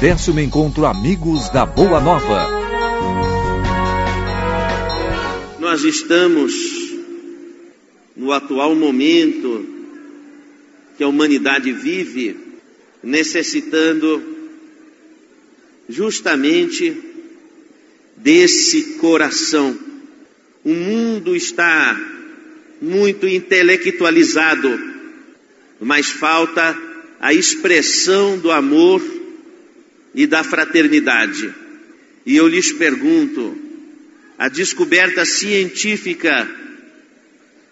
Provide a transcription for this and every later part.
décimo encontro Amigos da Boa Nova. Nós estamos no atual momento que a humanidade vive, necessitando justamente desse coração. O mundo está muito intelectualizado, mas falta a expressão do amor e da fraternidade. E eu lhes pergunto: a descoberta científica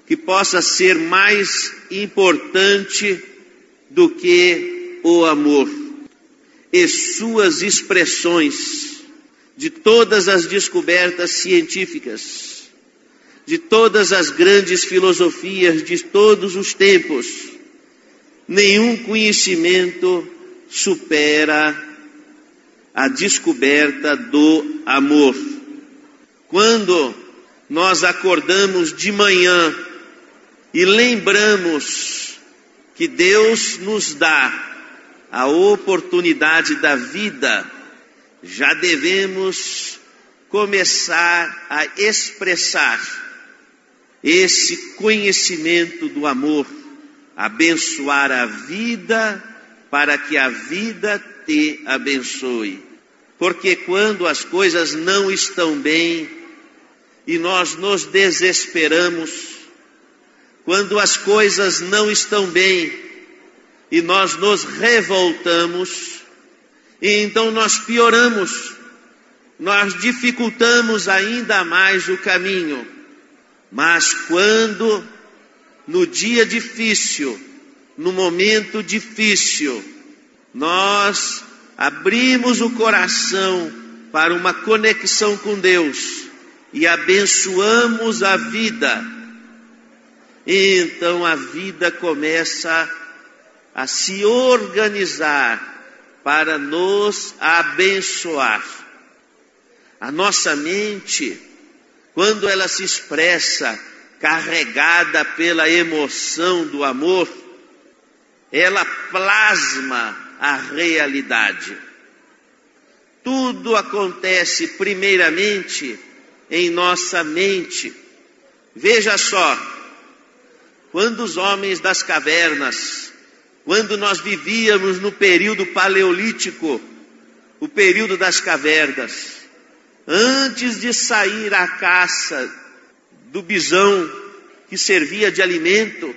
que possa ser mais importante do que o amor e suas expressões de todas as descobertas científicas, de todas as grandes filosofias de todos os tempos, nenhum conhecimento supera a descoberta do amor. Quando nós acordamos de manhã e lembramos que Deus nos dá a oportunidade da vida, já devemos começar a expressar esse conhecimento do amor, abençoar a vida para que a vida te abençoe. Porque quando as coisas não estão bem e nós nos desesperamos, quando as coisas não estão bem e nós nos revoltamos, e então nós pioramos, nós dificultamos ainda mais o caminho. Mas quando no dia difícil, no momento difícil, nós abrimos o coração para uma conexão com Deus e abençoamos a vida, então a vida começa a se organizar para nos abençoar. A nossa mente, quando ela se expressa carregada pela emoção do amor, ela plasma a realidade. Tudo acontece primeiramente em nossa mente. Veja só, quando os homens das cavernas, quando nós vivíamos no período paleolítico, o período das cavernas, antes de sair à caça do bisão que servia de alimento,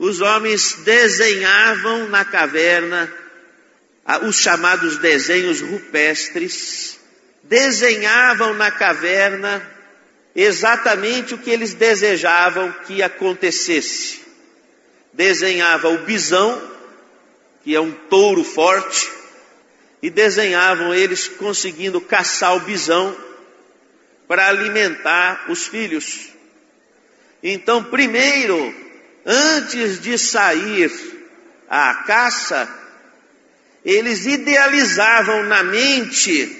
os homens desenhavam na caverna os chamados desenhos rupestres, desenhavam na caverna exatamente o que eles desejavam que acontecesse. Desenhava o bisão, que é um touro forte, e desenhavam eles conseguindo caçar o bisão para alimentar os filhos. Então, primeiro antes de sair à caça, eles idealizavam na mente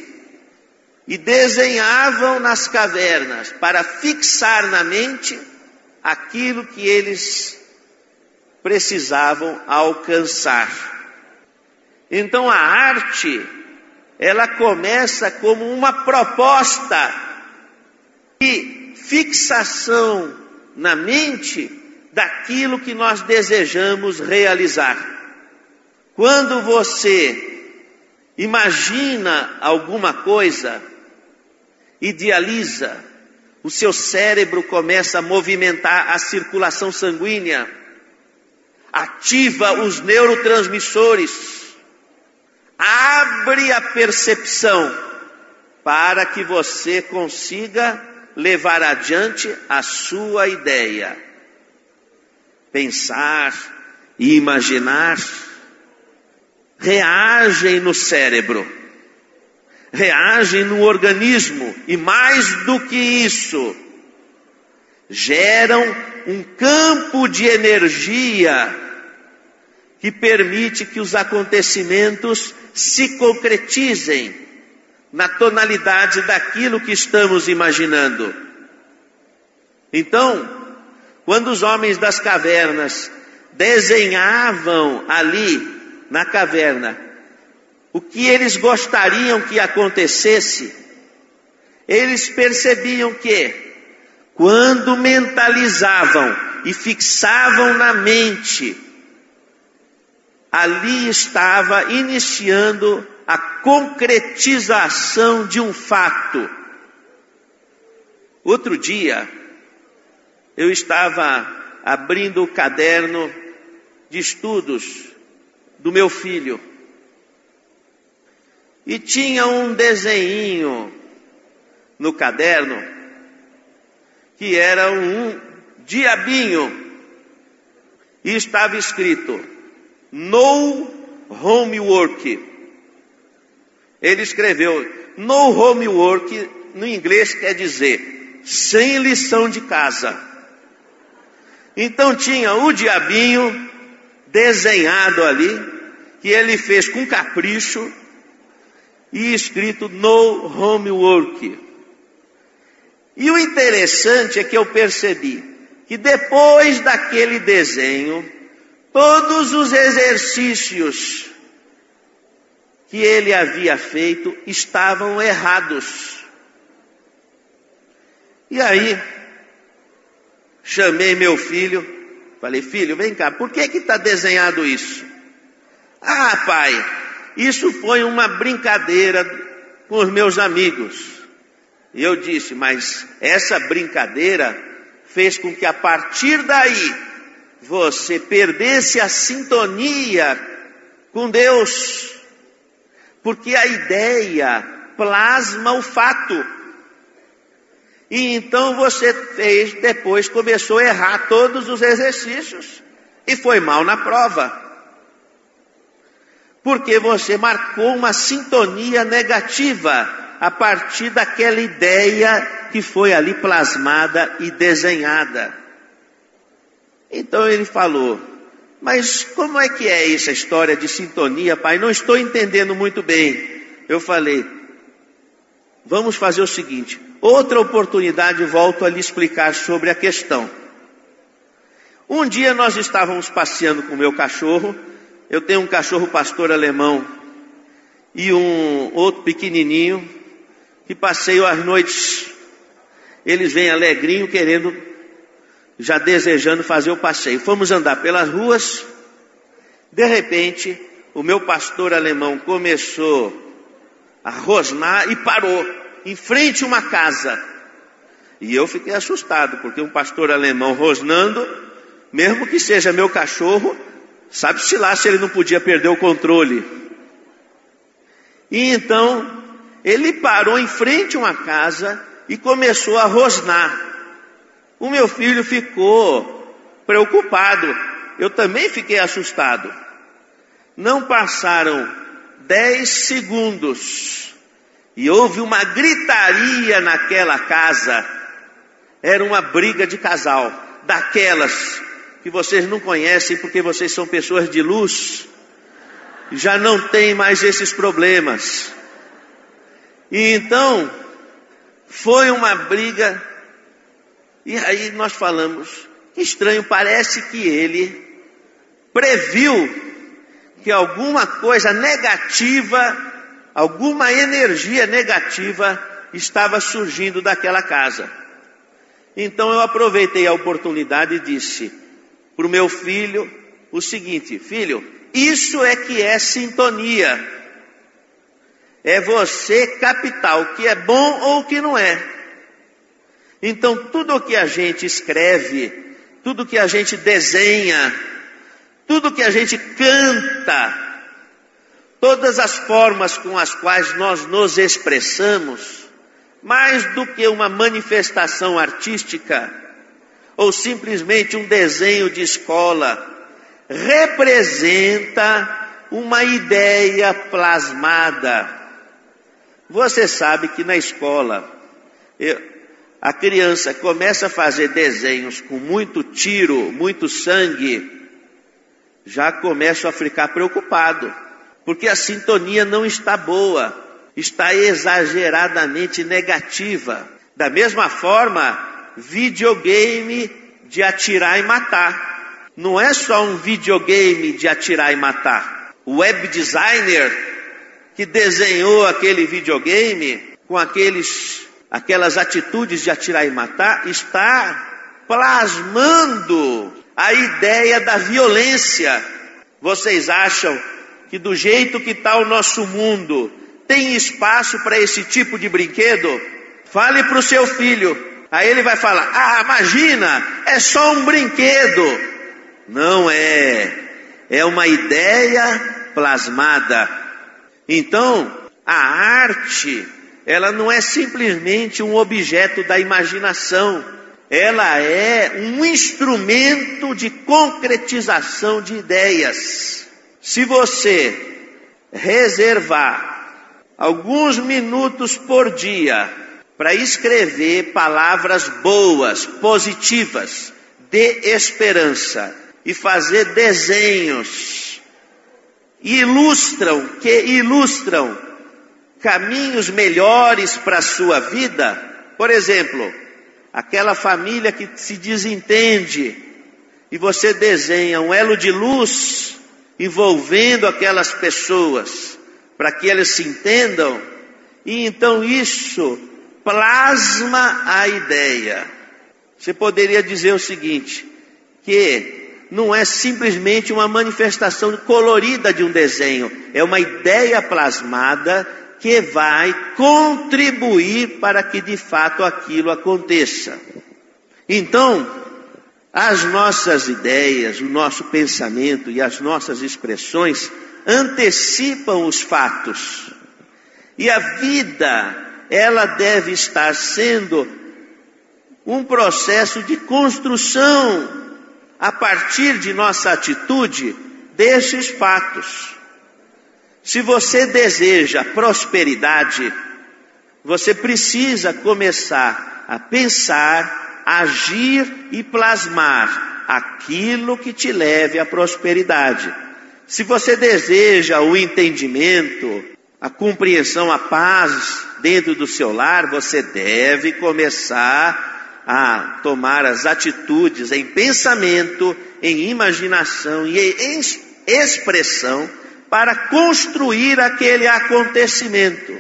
e desenhavam nas cavernas para fixar na mente aquilo que eles precisavam alcançar. Então a arte, ela começa como uma proposta de fixação na mente daquilo que nós desejamos realizar. Quando você imagina alguma coisa, idealiza, o seu cérebro começa a movimentar a circulação sanguínea, ativa os neurotransmissores, abre a percepção para que você consiga levar adiante a sua ideia pensar e imaginar reagem no cérebro, reagem no organismo e mais do que isso, geram um campo de energia que permite que os acontecimentos se concretizem na tonalidade daquilo que estamos imaginando. Então, quando os homens das cavernas desenhavam ali na caverna o que eles gostariam que acontecesse, eles percebiam que, quando mentalizavam e fixavam na mente, ali estava iniciando a concretização de um fato. Outro dia, eu estava abrindo o caderno de estudos do meu filho e tinha um desenho no caderno que era um diabinho e estava escrito no homework. Ele escreveu no homework no inglês quer dizer sem lição de casa. Então tinha o diabinho desenhado ali, que ele fez com capricho, e escrito no homework. E o interessante é que eu percebi que depois daquele desenho, todos os exercícios que ele havia feito estavam errados. E aí, chamei meu filho, falei, filho, vem cá, por que está desenhado isso? Ah, pai, isso foi uma brincadeira com os meus amigos. E eu disse, mas essa brincadeira fez com que a partir daí você perdesse a sintonia com Deus. Porque a ideia plasma o fato. E então você fez, depois começou a errar todos os exercícios e foi mal na prova porque você marcou uma sintonia negativa a partir daquela ideia que foi ali plasmada e desenhada. Então ele falou: Mas como é que é essa história de sintonia, pai? Não estou entendendo muito bem. Eu falei: Vamos fazer o seguinte: outra oportunidade volto a lhe explicar sobre a questão. Um dia nós estávamos passeando com o meu cachorro eu tenho um cachorro pastor alemão e um outro pequenininho que passeio às noites. Eles vêm alegrinho querendo, já desejando fazer o passeio. Fomos andar pelas ruas. De repente, o meu pastor alemão começou a rosnar e parou em frente a uma casa. E eu fiquei assustado, porque um pastor alemão rosnando, mesmo que seja meu cachorro, Sabe-se lá se ele não podia perder o controle. E então, ele parou em frente a uma casa e começou a rosnar. O meu filho ficou preocupado. Eu também fiquei assustado. Não passaram dez segundos e houve uma gritaria naquela casa. Era uma briga de casal, daquelas que vocês não conhecem porque vocês são pessoas de luz, já não tem mais esses problemas. E então, foi uma briga, e aí nós falamos, que estranho, parece que ele previu que alguma coisa negativa, alguma energia negativa estava surgindo daquela casa. Então eu aproveitei a oportunidade e disse: para o meu filho o seguinte: filho, isso é que é sintonia. É você captar o que é bom ou que não é. Então, tudo o que a gente escreve, tudo que a gente desenha, tudo que a gente canta, todas as formas com as quais nós nos expressamos, mais do que uma manifestação artística, ou simplesmente um desenho de escola, representa uma ideia plasmada. Você sabe que na escola, eu, a criança começa a fazer desenhos com muito tiro, muito sangue, já começa a ficar preocupado, porque a sintonia não está boa, está exageradamente negativa. Da mesma forma, videogame de atirar e matar. Não é só um videogame de atirar e matar. O web designer que desenhou aquele videogame com aqueles, aquelas atitudes de atirar e matar, está plasmando a ideia da violência. Vocês acham que do jeito que está o nosso mundo, tem espaço para esse tipo de brinquedo? Fale para o seu filho. Aí ele vai falar: Ah, imagina, é só um brinquedo. Não é. É uma ideia plasmada. Então, a arte, ela não é simplesmente um objeto da imaginação. Ela é um instrumento de concretização de ideias. Se você reservar alguns minutos por dia para escrever palavras boas, positivas, de esperança e fazer desenhos ilustram que ilustram caminhos melhores para a sua vida. Por exemplo, aquela família que se desentende e você desenha um elo de luz envolvendo aquelas pessoas para que elas se entendam, e então isso plasma a ideia. Você poderia dizer o seguinte: que não é simplesmente uma manifestação colorida de um desenho, é uma ideia plasmada que vai contribuir para que de fato aquilo aconteça. Então, as nossas ideias, o nosso pensamento e as nossas expressões antecipam os fatos. E a vida, ela deve estar sendo um processo de construção a partir de nossa atitude desses fatos. Se você deseja prosperidade, você precisa começar a pensar, agir e plasmar aquilo que te leve à prosperidade. Se você deseja o entendimento, a compreensão, a paz dentro do seu lar, você deve começar a tomar as atitudes em pensamento, em imaginação e em expressão para construir aquele acontecimento.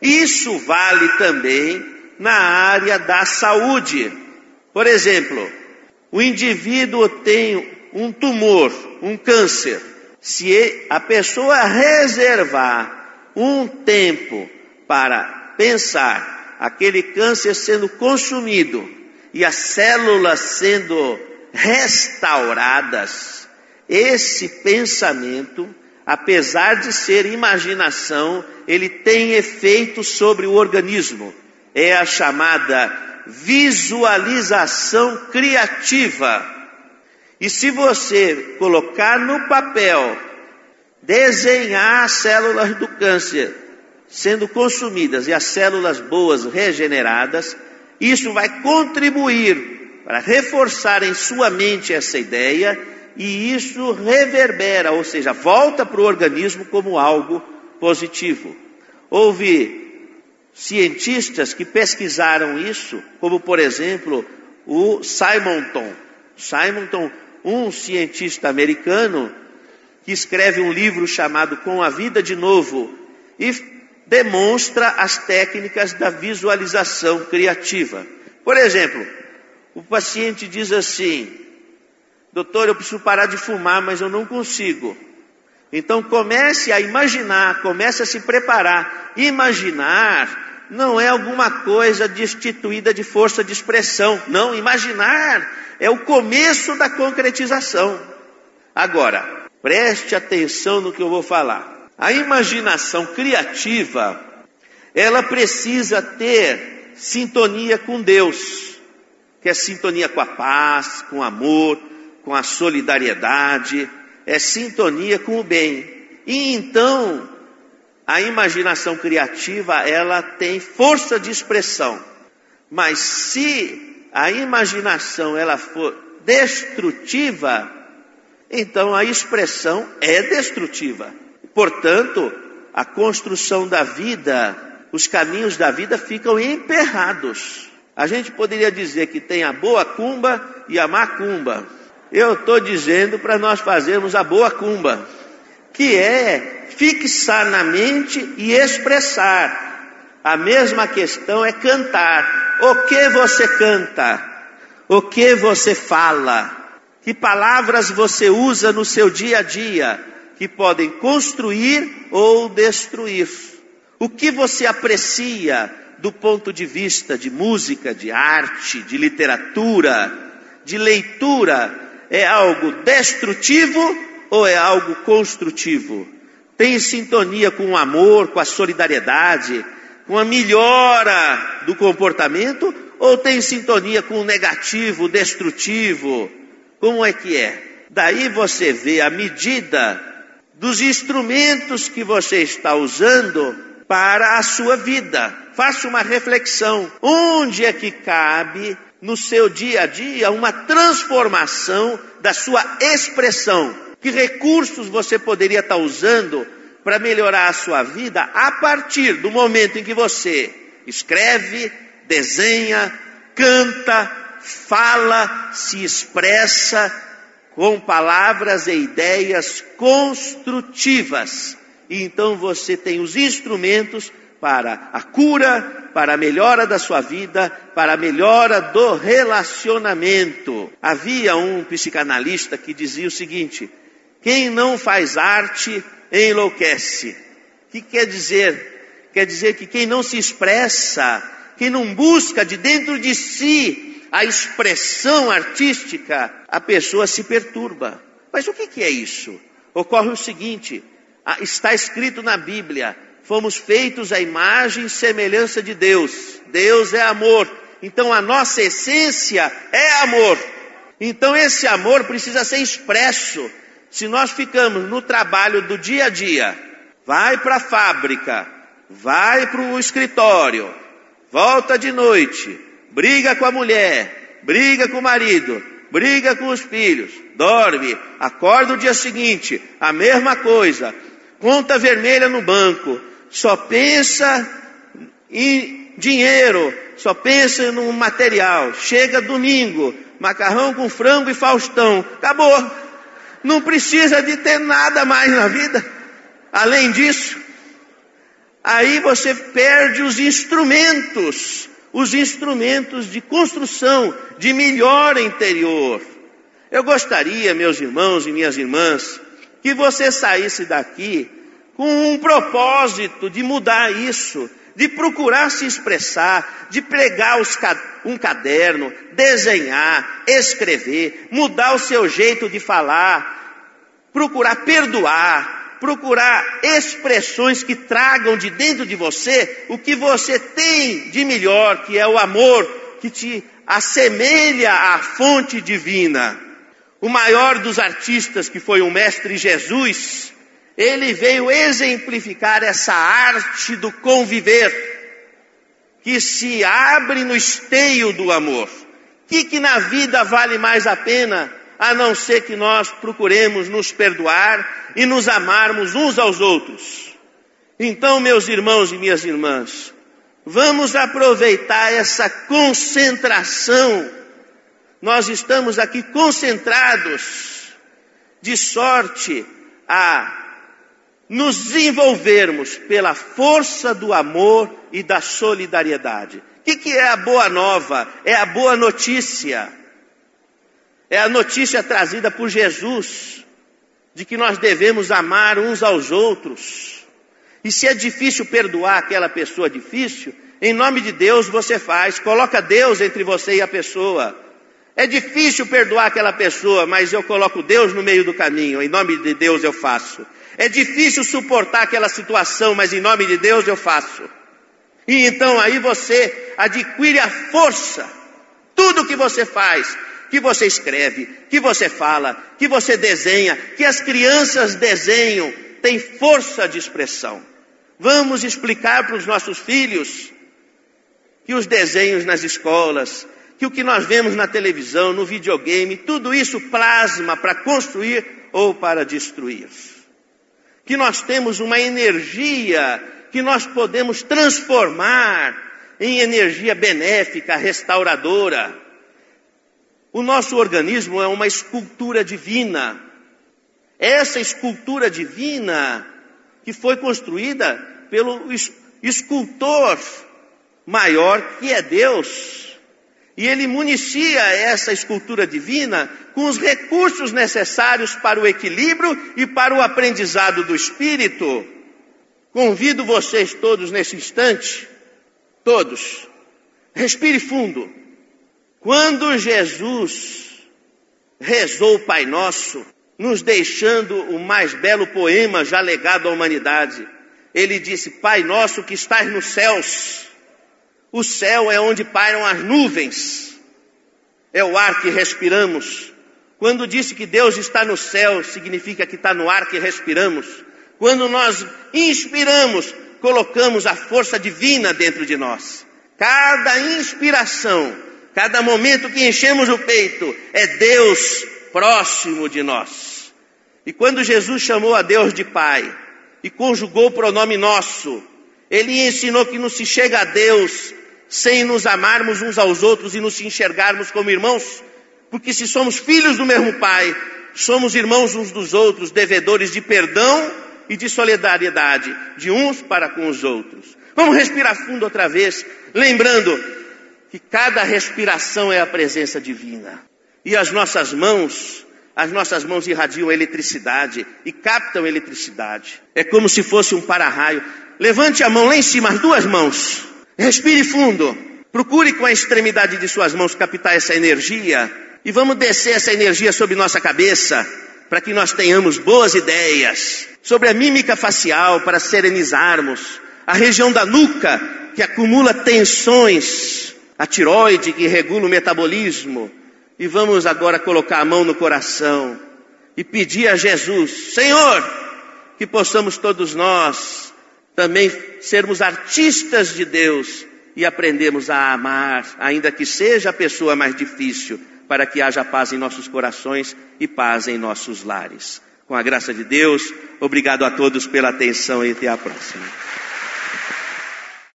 Isso vale também na área da saúde. Por exemplo, o indivíduo tem um tumor, um câncer. Se a pessoa reservar um tempo para pensar aquele câncer sendo consumido e as células sendo restauradas, esse pensamento apesar de ser imaginação, ele tem efeito sobre o organismo. É a chamada visualização criativa. E se você colocar no papel, desenhar as células do câncer sendo consumidas e as células boas regeneradas, isso vai contribuir para reforçar em sua mente essa ideia e isso reverbera, ou seja, volta para o organismo como algo positivo. Houve cientistas que pesquisaram isso, como por exemplo o Simonton. Simonton, um cientista americano que escreve um livro chamado Com a Vida de Novo e demonstra as técnicas da visualização criativa. Por exemplo, o paciente diz assim: Doutor, eu preciso parar de fumar, mas eu não consigo. Então comece a imaginar, comece a se preparar. Imaginar não é alguma coisa destituída de força de expressão. Não, imaginar é o começo da concretização. Agora, preste atenção no que eu vou falar. A imaginação criativa, ela precisa ter sintonia com Deus, que é sintonia com a paz, com o amor, com a solidariedade, é sintonia com o bem. E então, a imaginação criativa, ela tem força de expressão. Mas se a imaginação ela for destrutiva, então a expressão é destrutiva. Portanto, a construção da vida, os caminhos da vida ficam emperrados. A gente poderia dizer que tem a boa cumba e a má cumba. Eu estou dizendo para nós fazermos a boa cumba, que é fixar na mente e expressar. A mesma questão é cantar. O que você canta? O que você fala? Que palavras você usa no seu dia a dia que podem construir ou destruir? O que você aprecia do ponto de vista de música, de arte, de literatura, de leitura? É algo destrutivo ou é algo construtivo? Tem sintonia com o amor, com a solidariedade, com a melhora do comportamento ou tem sintonia com o negativo, destrutivo? Como é que é? Daí você vê a medida dos instrumentos que você está usando para a sua vida. Faça uma reflexão. Onde é que cabe no seu dia a dia uma transformação da sua expressão? Que recursos você poderia estar usando para melhorar a sua vida a partir do momento em que você escreve, desenha, canta, fala, se expressa com palavras e ideias construtivas. E então você tem os instrumentos para a cura, para a melhora da sua vida, para a melhora do relacionamento. Havia um psicanalista que dizia o seguinte: quem não faz arte enlouquece. O que quer dizer? Quer dizer que quem não se expressa, quem não busca de dentro de si a expressão artística, a pessoa se perturba. Mas o que é isso? Ocorre o seguinte: está escrito na Bíblia, fomos feitos à imagem e semelhança de Deus. Deus é amor. Então a nossa essência é amor. Então esse amor precisa ser expresso. Se nós ficamos no trabalho do dia a dia, vai para a fábrica, vai para o escritório, volta de noite, briga com a mulher, briga com o marido, briga com os filhos, dorme, acorda o dia seguinte, a mesma coisa, conta vermelha no banco, só pensa em dinheiro, só pensa no material. Chega domingo, macarrão com frango e Faustão, acabou não precisa de ter nada mais na vida. Além disso, aí você perde os instrumentos, os instrumentos de construção, de melhora interior. Eu gostaria, meus irmãos e minhas irmãs, que você saísse daqui com um propósito de mudar isso, de procurar se expressar, de pregar um caderno, desenhar, escrever, mudar o seu jeito de falar, procurar perdoar, procurar expressões que tragam de dentro de você o que você tem de melhor, que é o amor que te assemelha à fonte divina. O maior dos artistas, que foi o Mestre Jesus, ele veio exemplificar essa arte do conviver, que se abre no esteio do amor. O que, que na vida vale mais a pena, a não ser que nós procuremos nos perdoar e nos amarmos uns aos outros? Então, meus irmãos e minhas irmãs, vamos aproveitar essa concentração. Nós estamos aqui concentrados, de sorte a nos envolvermos pela força do amor e da solidariedade. O que, que é a boa nova? É a boa notícia. É a notícia trazida por Jesus de que nós devemos amar uns aos outros. E se é difícil perdoar aquela pessoa difícil, em nome de Deus você faz, coloca Deus entre você e a pessoa. É difícil perdoar aquela pessoa, mas eu coloco Deus no meio do caminho, em nome de Deus eu faço. É difícil suportar aquela situação, mas em nome de Deus eu faço. E então aí você adquire a força. Tudo que você faz, que você escreve, que você fala, que você desenha, que as crianças desenham, tem força de expressão. Vamos explicar para os nossos filhos que os desenhos nas escolas, que o que nós vemos na televisão, no videogame, tudo isso plasma para construir ou para destruir que nós temos uma energia que nós podemos transformar em energia benéfica, restauradora. O nosso organismo é uma escultura divina. Essa escultura divina que foi construída pelo escultor maior que é Deus. E ele municia essa escultura divina com os recursos necessários para o equilíbrio e para o aprendizado do espírito. Convido vocês todos nesse instante, todos, respire fundo. Quando Jesus rezou o Pai Nosso, nos deixando o mais belo poema já legado à humanidade, ele disse: Pai Nosso que estás nos céus, o céu é onde pairam as nuvens, é o ar que respiramos. Quando disse que Deus está no céu, significa que está no ar que respiramos. Quando nós inspiramos, colocamos a força divina dentro de nós. Cada inspiração, cada momento que enchemos o peito, é Deus próximo de nós. E quando Jesus chamou a Deus de Pai e conjugou o pronome nosso, ele ensinou que não se chega a Deus sem nos amarmos uns aos outros e nos enxergarmos como irmãos, porque se somos filhos do mesmo Pai, somos irmãos uns dos outros, devedores de perdão e de solidariedade, de uns para com os outros. Vamos respirar fundo outra vez, lembrando que cada respiração é a presença divina. E as nossas mãos, as nossas mãos irradiam eletricidade e captam eletricidade. É como se fosse um para-raio. Levante a mão lá em cima, as duas mãos. Respire fundo. Procure com a extremidade de suas mãos captar essa energia e vamos descer essa energia sobre nossa cabeça para que nós tenhamos boas ideias sobre a mímica facial para serenizarmos, a região da nuca que acumula tensões, a tiroide que regula o metabolismo. E vamos agora colocar a mão no coração e pedir a Jesus, Senhor, que possamos todos nós também sermos artistas de Deus e aprendemos a amar, ainda que seja a pessoa mais difícil, para que haja paz em nossos corações e paz em nossos lares. Com a graça de Deus, obrigado a todos pela atenção e até a próxima.